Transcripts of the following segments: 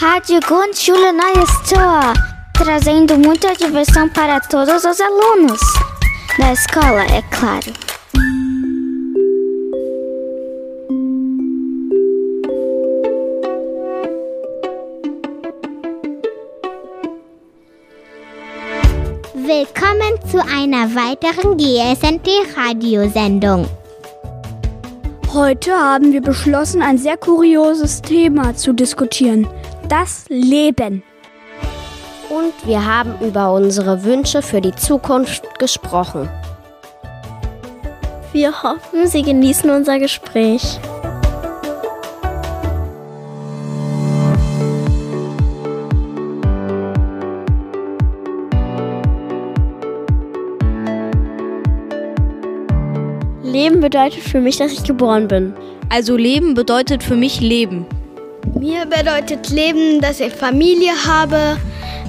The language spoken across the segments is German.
Rádio Grundschule Neues Tor, trazendo muita diversão para todos os alunos. Da escola, é claro. Willkommen zu einer weiteren GSND-Radiosendung. Heute haben wir beschlossen, ein sehr kurioses Thema zu diskutieren. Das Leben. Und wir haben über unsere Wünsche für die Zukunft gesprochen. Wir hoffen, Sie genießen unser Gespräch. Leben bedeutet für mich, dass ich geboren bin. Also Leben bedeutet für mich Leben. Mir bedeutet Leben, dass ich Familie habe,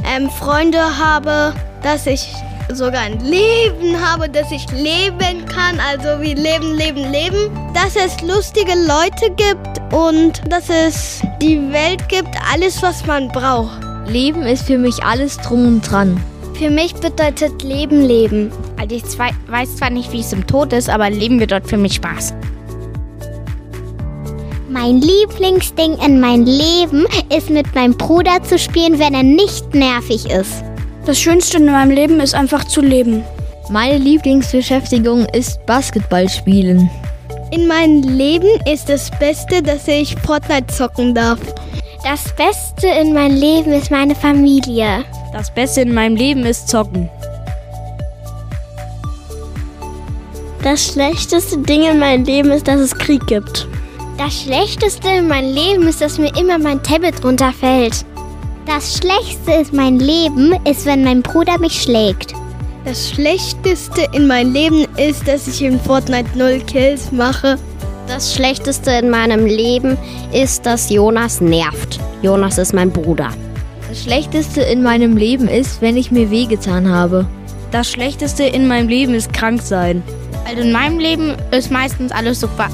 ähm, Freunde habe, dass ich sogar ein Leben habe, dass ich leben kann, also wie Leben, Leben, Leben. Dass es lustige Leute gibt und dass es die Welt gibt, alles, was man braucht. Leben ist für mich alles drum und dran. Für mich bedeutet Leben Leben. Also ich zwei, weiß zwar nicht, wie es im Tod ist, aber Leben bedeutet für mich Spaß. Mein Lieblingsding in meinem Leben ist mit meinem Bruder zu spielen, wenn er nicht nervig ist. Das Schönste in meinem Leben ist einfach zu leben. Meine Lieblingsbeschäftigung ist Basketball spielen. In meinem Leben ist das Beste, dass ich Fortnite zocken darf. Das Beste in meinem Leben ist meine Familie. Das Beste in meinem Leben ist zocken. Das schlechteste Ding in meinem Leben ist, dass es Krieg gibt. Das Schlechteste in meinem Leben ist, dass mir immer mein Tablet runterfällt. Das Schlechteste in meinem Leben ist, wenn mein Bruder mich schlägt. Das Schlechteste in meinem Leben ist, dass ich in Fortnite null Kills mache. Das Schlechteste in meinem Leben ist, dass Jonas nervt. Jonas ist mein Bruder. Das Schlechteste in meinem Leben ist, wenn ich mir wehgetan habe. Das Schlechteste in meinem Leben ist krank sein. Also in meinem Leben ist meistens alles super.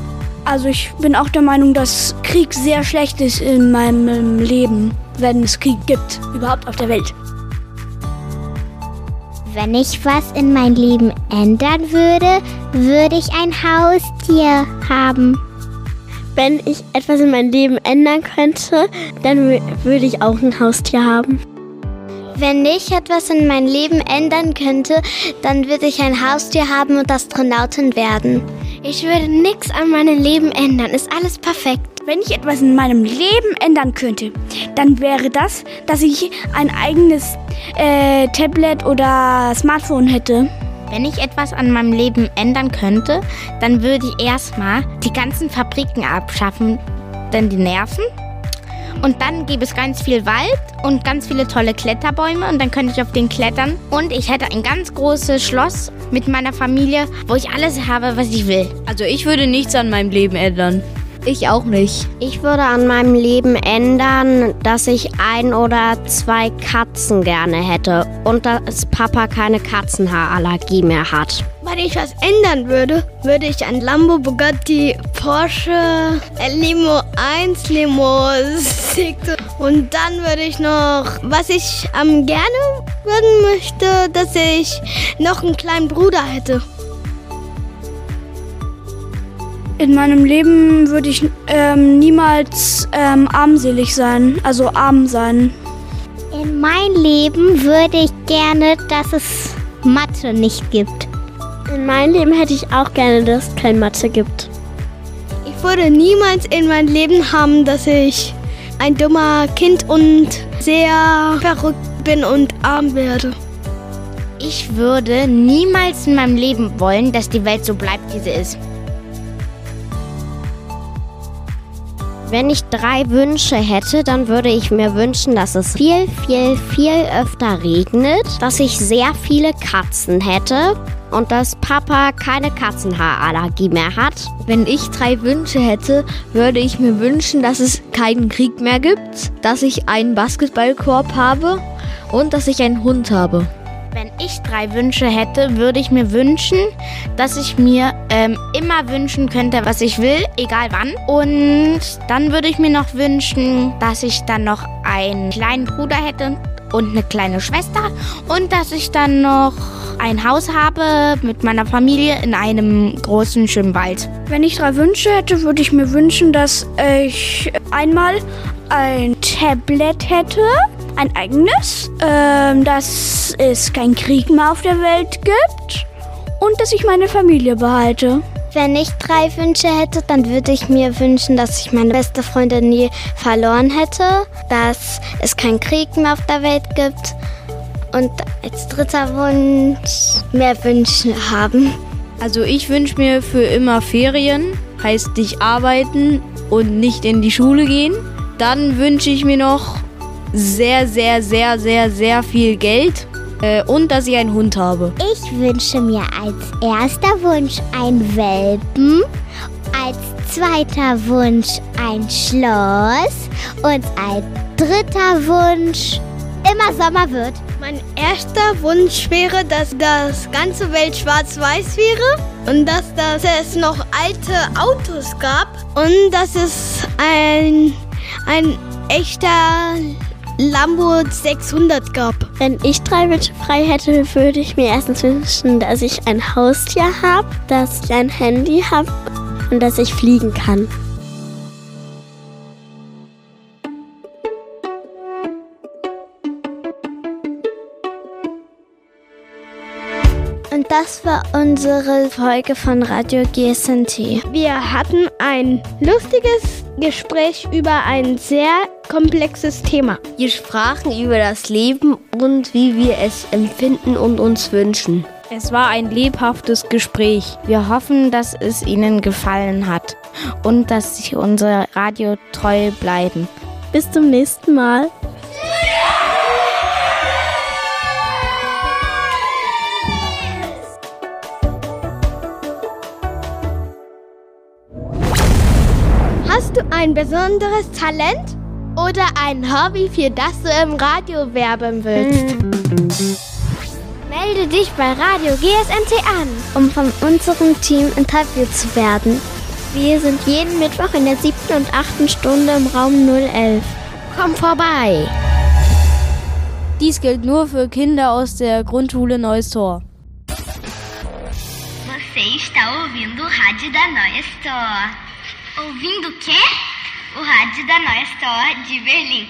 Also ich bin auch der Meinung, dass Krieg sehr schlecht ist in meinem Leben, wenn es Krieg gibt, überhaupt auf der Welt. Wenn ich was in mein Leben ändern würde, würde ich ein Haustier haben. Wenn ich etwas in meinem Leben ändern könnte, dann würde ich auch ein Haustier haben. Wenn ich etwas in meinem Leben ändern könnte, dann würde ich ein Haustier haben und Astronautin werden. Ich würde nichts an meinem Leben ändern. Ist alles perfekt. Wenn ich etwas in meinem Leben ändern könnte, dann wäre das, dass ich ein eigenes äh, Tablet oder Smartphone hätte. Wenn ich etwas an meinem Leben ändern könnte, dann würde ich erstmal die ganzen Fabriken abschaffen, denn die nerven. Und dann gäbe es ganz viel Wald und ganz viele tolle Kletterbäume und dann könnte ich auf den klettern. Und ich hätte ein ganz großes Schloss mit meiner Familie, wo ich alles habe, was ich will. Also ich würde nichts an meinem Leben ändern. Ich auch nicht. Ich würde an meinem Leben ändern, dass ich ein oder zwei Katzen gerne hätte und dass Papa keine Katzenhaarallergie mehr hat. Wenn ich was ändern würde, würde ich ein Lambo, Bugatti, Porsche, Limo 1, Limo 6 und dann würde ich noch, was ich am gerne würden möchte, dass ich noch einen kleinen Bruder hätte. In meinem Leben würde ich ähm, niemals ähm, armselig sein, also arm sein. In mein Leben würde ich gerne, dass es Mathe nicht gibt. In meinem Leben hätte ich auch gerne, dass es kein Mathe gibt. Ich würde niemals in meinem Leben haben, dass ich ein dummer Kind und sehr verrückt bin und arm werde. Ich würde niemals in meinem Leben wollen, dass die Welt so bleibt, wie sie ist. Wenn ich drei Wünsche hätte, dann würde ich mir wünschen, dass es viel, viel, viel öfter regnet, dass ich sehr viele Katzen hätte und dass Papa keine Katzenhaarallergie mehr hat. Wenn ich drei Wünsche hätte, würde ich mir wünschen, dass es keinen Krieg mehr gibt, dass ich einen Basketballkorb habe und dass ich einen Hund habe. Wenn ich drei Wünsche hätte, würde ich mir wünschen, dass ich mir ähm, immer wünschen könnte, was ich will, egal wann. Und dann würde ich mir noch wünschen, dass ich dann noch einen kleinen Bruder hätte und eine kleine Schwester und dass ich dann noch ein Haus habe mit meiner Familie in einem großen schönen Wald. Wenn ich drei Wünsche hätte, würde ich mir wünschen, dass ich einmal ein Tablet hätte, ein eigenes, ähm, dass es keinen Krieg mehr auf der Welt gibt und dass ich meine Familie behalte. Wenn ich drei Wünsche hätte, dann würde ich mir wünschen, dass ich meine beste Freundin nie verloren hätte, dass es keinen Krieg mehr auf der Welt gibt und als dritter Wunsch mehr Wünsche haben. Also ich wünsche mir für immer Ferien, heißt nicht arbeiten und nicht in die Schule gehen. Dann wünsche ich mir noch sehr, sehr, sehr, sehr, sehr viel Geld äh, und dass ich einen Hund habe. Ich wünsche mir als erster Wunsch ein Welpen, als zweiter Wunsch ein Schloss und als dritter Wunsch immer Sommer wird. Mein erster Wunsch wäre, dass das ganze Welt schwarz-weiß wäre und dass, dass es noch alte Autos gab und dass es ein, ein echter Lambo 600 gab. Wenn ich drei Wünsche frei hätte, würde ich mir erstens wünschen, dass ich ein Haustier habe, dass ich ein Handy habe und dass ich fliegen kann. Und das war unsere Folge von Radio GSNT. Wir hatten ein lustiges Gespräch über ein sehr komplexes Thema. Wir sprachen über das Leben und wie wir es empfinden und uns wünschen. Es war ein lebhaftes Gespräch. Wir hoffen, dass es Ihnen gefallen hat und dass Sie unser Radio treu bleiben. Bis zum nächsten Mal. Hast du ein besonderes Talent? Oder ein Hobby, für das du im Radio werben willst? Melde dich bei Radio GSNT an, um von unserem Team interviewt zu werden. Wir sind jeden Mittwoch in der siebten und achten Stunde im Raum 011. Komm vorbei! Dies gilt nur für Kinder aus der Grundschule Neues Tor. Você está ouvindo rádio da Noia Store. Ouvindo o quê? O rádio da Noia Store de Berlim.